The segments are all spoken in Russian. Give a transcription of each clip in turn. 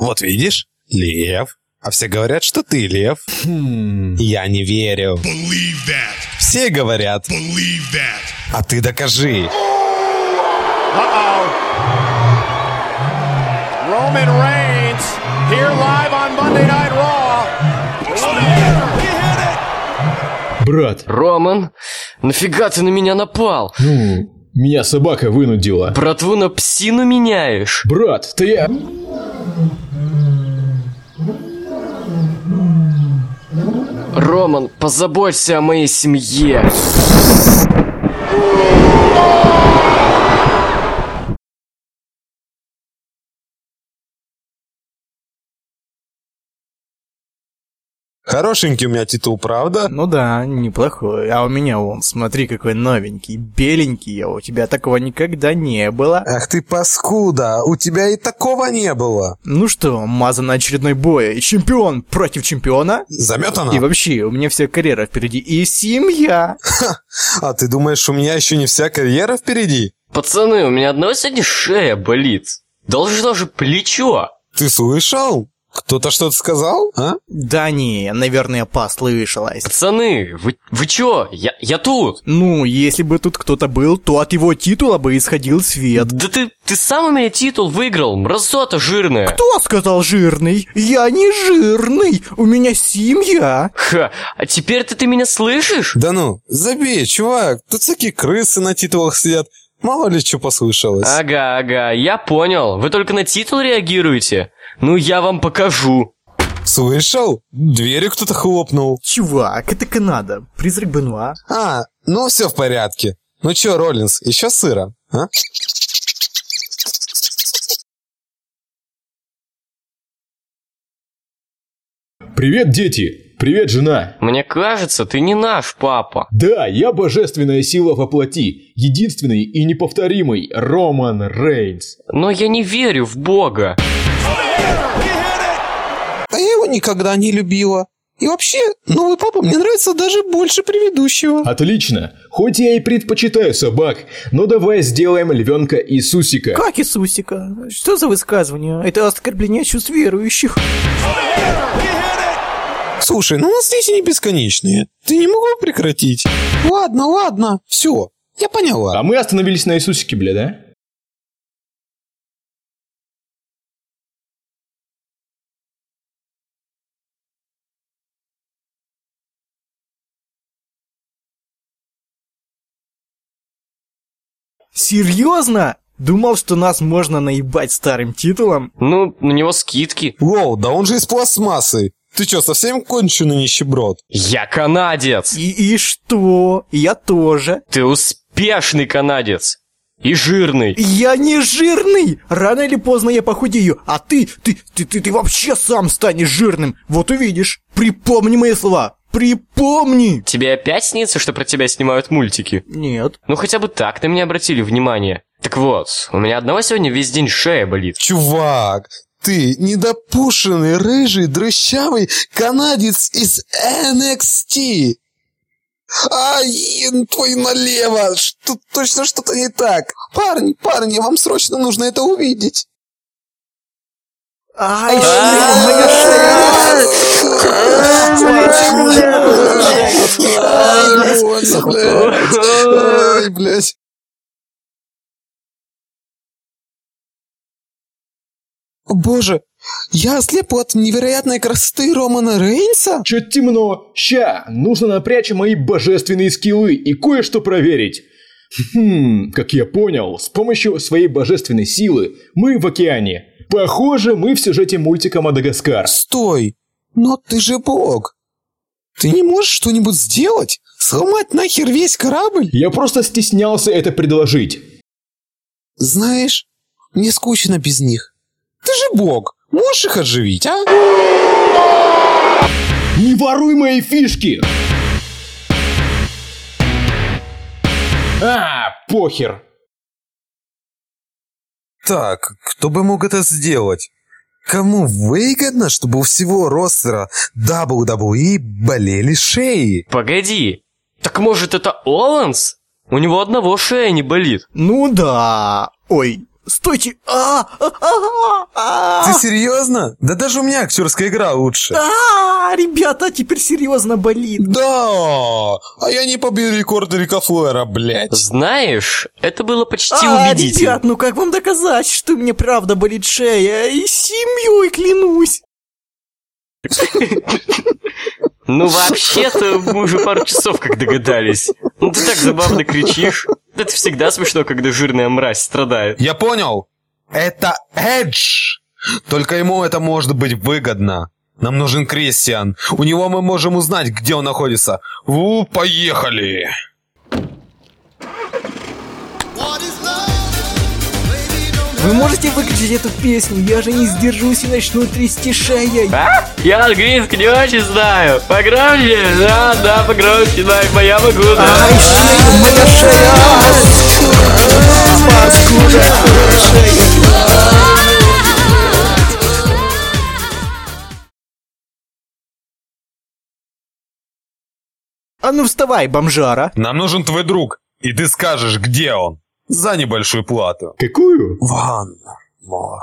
Вот видишь, лев. А все говорят, что ты лев. Я не верю. Believe that. Все говорят. Believe that. А ты докажи. Roman Reigns here live on Monday Night Raw. Брат, Роман, нафига ты на меня напал? ну, меня собака вынудила. Братву на псину меняешь? Брат, ты я... Роман, позаботься о моей семье. Хорошенький у меня титул, правда? Ну да, неплохой. А у меня вон, смотри, какой новенький, беленький, а у тебя такого никогда не было. Ах ты паскуда, у тебя и такого не было. Ну что, маза на очередной бой. Чемпион против чемпиона? Заметано? И вообще, у меня вся карьера впереди. И семья. А ты думаешь, у меня еще не вся карьера впереди? Пацаны, у меня одного сегодня шея болит. Должно же плечо. Ты слышал? Кто-то что-то сказал, а? Да не, наверное, послышалось. Пацаны, вы, вы чё? Я, я тут. Ну, если бы тут кто-то был, то от его титула бы исходил свет. Да ты, ты сам у меня титул выиграл, мразота жирная. Кто сказал жирный? Я не жирный, у меня семья. Ха, а теперь-то ты меня слышишь? Да ну, забей, чувак, тут всякие крысы на титулах сидят. Мало ли что послышалось. Ага, ага, я понял. Вы только на титул реагируете? Ну, я вам покажу. Слышал? Дверью кто-то хлопнул. Чувак, это Канада, призрак Бенуа. А, ну все в порядке. Ну чё, Роллинс, еще сыра, а? Привет, дети! Привет, жена! Мне кажется, ты не наш папа. Да, я божественная сила во плоти, единственный и неповторимый Роман Рейнс. Но я не верю в Бога. А я его никогда не любила. И вообще, новый папа мне нравится даже больше предыдущего. Отлично. Хоть я и предпочитаю собак, но давай сделаем львенка Иисусика. Как Иисусика? Что за высказывание? Это оскорбление чувств верующих. Слушай, ну у нас здесь не бесконечные. Ты не могу прекратить? Ладно, ладно, все. Я поняла. А мы остановились на Иисусике, бля, да? Серьезно? Думал, что нас можно наебать старым титулом? Ну, на него скидки. Воу, да он же из пластмассы. Ты что, совсем конченый нищеброд? Я канадец. И, и что? Я тоже. Ты успешный канадец. И жирный. Я не жирный! Рано или поздно я похудею, а ты, ты, ты, ты, ты вообще сам станешь жирным. Вот увидишь. Припомни мои слова. Припомни! Тебе опять снится, что про тебя снимают мультики? Нет. Ну хотя бы так на меня обратили внимание. Так вот, у меня одного сегодня весь день шея болит. Чувак, ты недопушенный, рыжий, дрыщавый канадец из NXT. Ай, твой налево, что точно что-то не так. Парни, парни, вам срочно нужно это увидеть. Ай, больно, блядь. Ай, блядь. О, боже, я ослеп от невероятной красоты Романа Рейнса? Чё темно? Ща, нужно напрячь мои божественные скиллы и кое-что проверить. Хм, как я понял, с помощью своей божественной силы мы в океане. Похоже, мы в сюжете мультика Мадагаскар. Стой, но ты же бог. Ты не можешь что-нибудь сделать? Сломать нахер весь корабль? Я просто стеснялся это предложить. Знаешь, мне скучно без них. Ты же бог, можешь их оживить, а? Не воруй мои фишки! А, похер. Так, кто бы мог это сделать? Кому выгодно, чтобы у всего ростера WWE болели шеи? Погоди. Так может это Оланс? У него одного шея не болит. Ну да. Ой, Стойте! А, а, а, а, Ты серьезно? Да даже у меня актерская игра лучше. а, ребята, теперь серьезно болит. Да, а я не побил рекорд Рика Флойера, блядь. Знаешь, это было почти А, убедительно. ребят, ну как вам доказать, что мне правда болит шея? И семьей клянусь. Ну вообще-то мы уже пару часов как догадались. Ну ты так забавно кричишь. Это всегда смешно, когда жирная мразь страдает. Я понял. Это Эдж. Только ему это может быть выгодно. Нам нужен Кристиан. У него мы можем узнать, где он находится. У, поехали. Вы можете выключить эту песню? Я же не сдержусь и начну трясти шеей. А? Я английский не очень знаю. Погромче? Да, да, погромче, да, я могу, да. Ай, шея, моя шея! Паскуда, шея. А ну вставай, бомжара. Нам нужен твой друг. И ты скажешь, где он. За небольшую плату. Какую? One more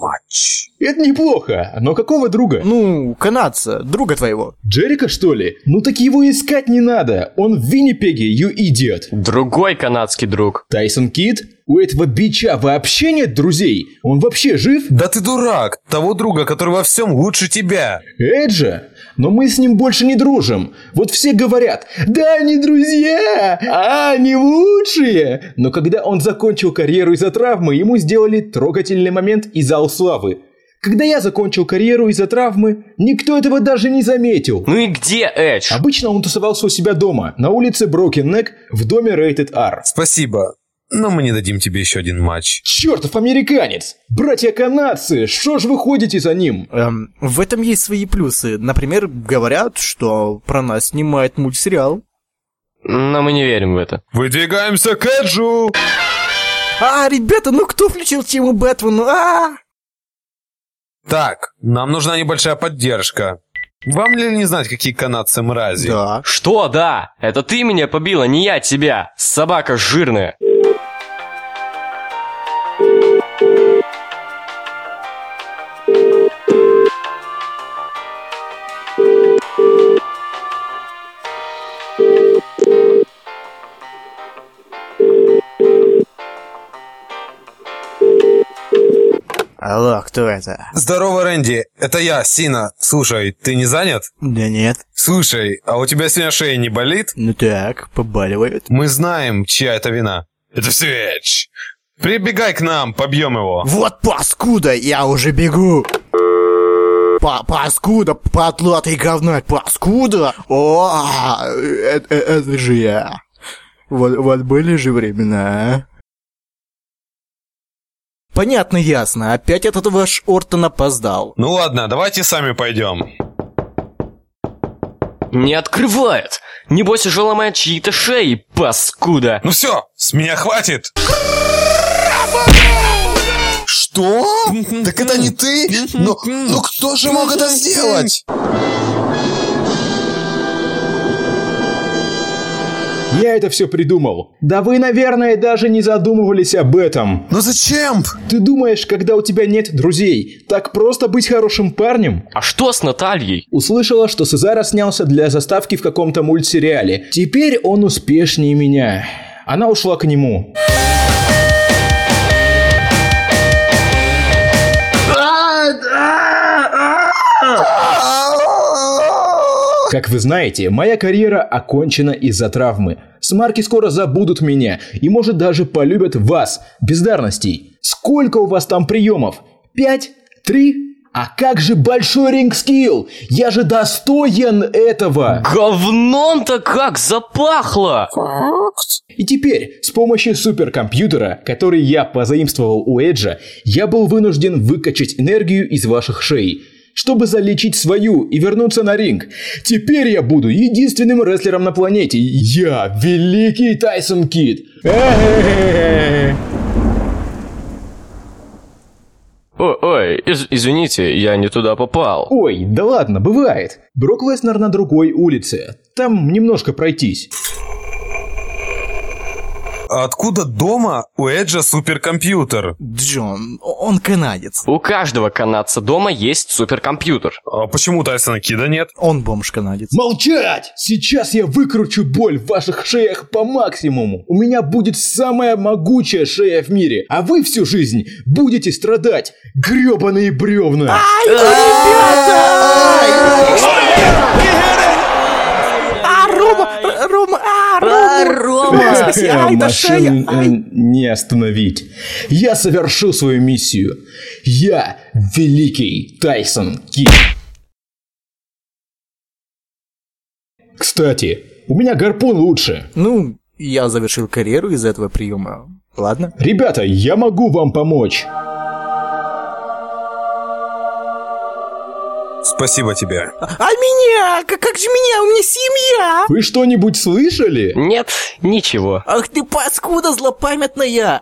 match. Это неплохо, но какого друга? Ну, канадца, друга твоего. Джерика, что ли? Ну так его искать не надо. Он в Виннипеге, you idiot. Другой канадский друг. Тайсон Кит? У этого бича вообще нет друзей? Он вообще жив? Да ты дурак. Того друга, который во всем лучше тебя. Эджа? Но мы с ним больше не дружим. Вот все говорят, да, они друзья, а они лучшие. Но когда он закончил карьеру из-за травмы, ему сделали трогательный момент и зал славы. Когда я закончил карьеру из-за травмы, никто этого даже не заметил. Ну и где Эдж? Обычно он тусовался у себя дома, на улице Broken Neck, в доме Rated R. Спасибо. Но мы не дадим тебе еще один матч. Чертов американец! Братья канадцы, что ж вы ходите за ним? Эм, в этом есть свои плюсы. Например, говорят, что про нас снимает мультсериал. Но мы не верим в это. Выдвигаемся к Эджу. А, ребята, ну кто включил тему Бэтмену? А! Так, нам нужна небольшая поддержка. Вам ли не знать, какие канадцы мрази? Да. Что, да? Это ты меня побила, не я тебя. Собака жирная. Алло, кто это? Здорово, Рэнди. Это я, Сина. Слушай, ты не занят? Да нет. Слушай, а у тебя сегодня шея не болит? Ну так, побаливает. Мы знаем, чья это вина. Это Эдж. Прибегай к нам, побьем его. Вот паскуда, я уже бегу. Па паскуда, потлатый говно, паскуда. О, это, это же я. Вот, вот были же времена, а? Понятно, ясно. Опять этот ваш Ортон опоздал. Ну ладно, давайте сами пойдем. Не открывает. Небось уже ломает чьи-то шеи, паскуда. Ну все, с меня хватит. Что? Так это не ты? Но, но кто же мог это сделать? Я это все придумал. Да вы, наверное, даже не задумывались об этом. Но зачем? Ты думаешь, когда у тебя нет друзей, так просто быть хорошим парнем? А что с Натальей? Услышала, что Сезара снялся для заставки в каком-то мультсериале. Теперь он успешнее меня. Она ушла к нему. Как вы знаете, моя карьера окончена из-за травмы. Смарки скоро забудут меня и, может, даже полюбят вас, бездарностей. Сколько у вас там приемов? Пять? Три? А как же большой ринг-скилл? Я же достоин этого! Говном-то как запахло! И теперь, с помощью суперкомпьютера, который я позаимствовал у Эджа, я был вынужден выкачать энергию из ваших шеи, чтобы залечить свою и вернуться на ринг. Теперь я буду единственным рестлером на планете. Я великий Тайсон Кид. О, ой, из- извините, я не туда попал. Ой, да ладно, бывает. Брок Леснер на другой улице. Там немножко пройтись. Откуда дома у Эджа суперкомпьютер? Джон, он канадец. У каждого канадца дома есть суперкомпьютер. А почему у Тайсона Кида нет? Он бомж-канадец. Молчать! Сейчас я выкручу боль в ваших шеях по максимуму. У меня будет самая могучая шея в мире, а вы всю жизнь будете страдать. грёбаные бревна. А, Рома! Рома! А, Рома! Ай, да шея! Машину э, не остановить. Я совершу свою миссию. Я великий Тайсон Кид. Кстати, у меня гарпун лучше. Ну, я завершил карьеру из этого приема. Ладно? Ребята, я могу вам помочь. Спасибо тебе. А меня? Как, как же меня? У меня семья! Вы что-нибудь слышали? Нет, ничего. Ах ты паскуда злопамятная!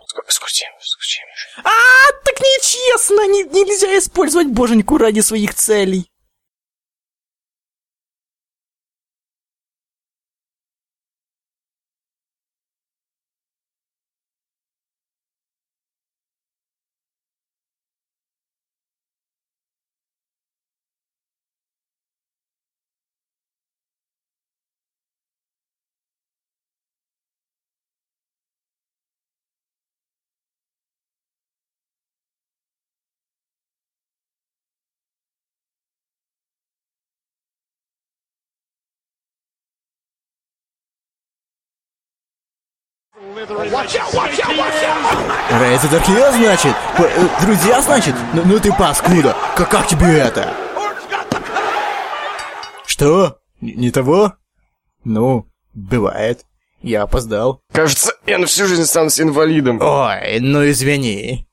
А, так нечестно! Не- нельзя использовать боженьку ради своих целей. Это такие, значит? П- э, Друзья, значит? Ну, ну ты паскуда! Как, как тебе это? Что? Н- Не того? Ну, бывает. Я опоздал. Кажется, я на всю жизнь останусь инвалидом. Ой, ну извини.